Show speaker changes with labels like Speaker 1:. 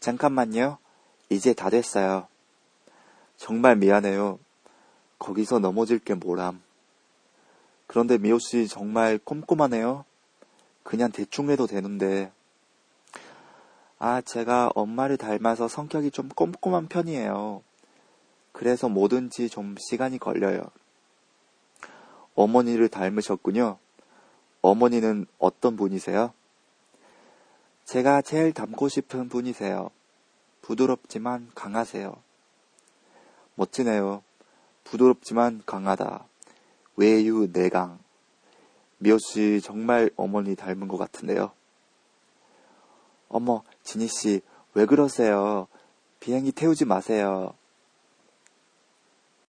Speaker 1: 잠깐만요. 이제 다 됐어요. 정말 미안해요. 거기서 넘어질 게 뭐람. 그런데 미호 씨 정말 꼼꼼하네요. 그냥 대충 해도 되는데. 아, 제가 엄마를 닮아서 성격이 좀 꼼꼼한 편이에요. 그래서 뭐든지 좀 시간이 걸려요. 어머니를 닮으셨군요. 어머니는 어떤 분이세요? 제가 제일 닮고 싶은 분이세요. 부드럽지만 강하세요. 멋지네요. 부드럽지만 강하다. 외유 내강. 미호 씨 정말 어머니 닮은 것 같은데요. 어머, 지니 씨, 왜 그러세요? 비행기 태우지 마세요.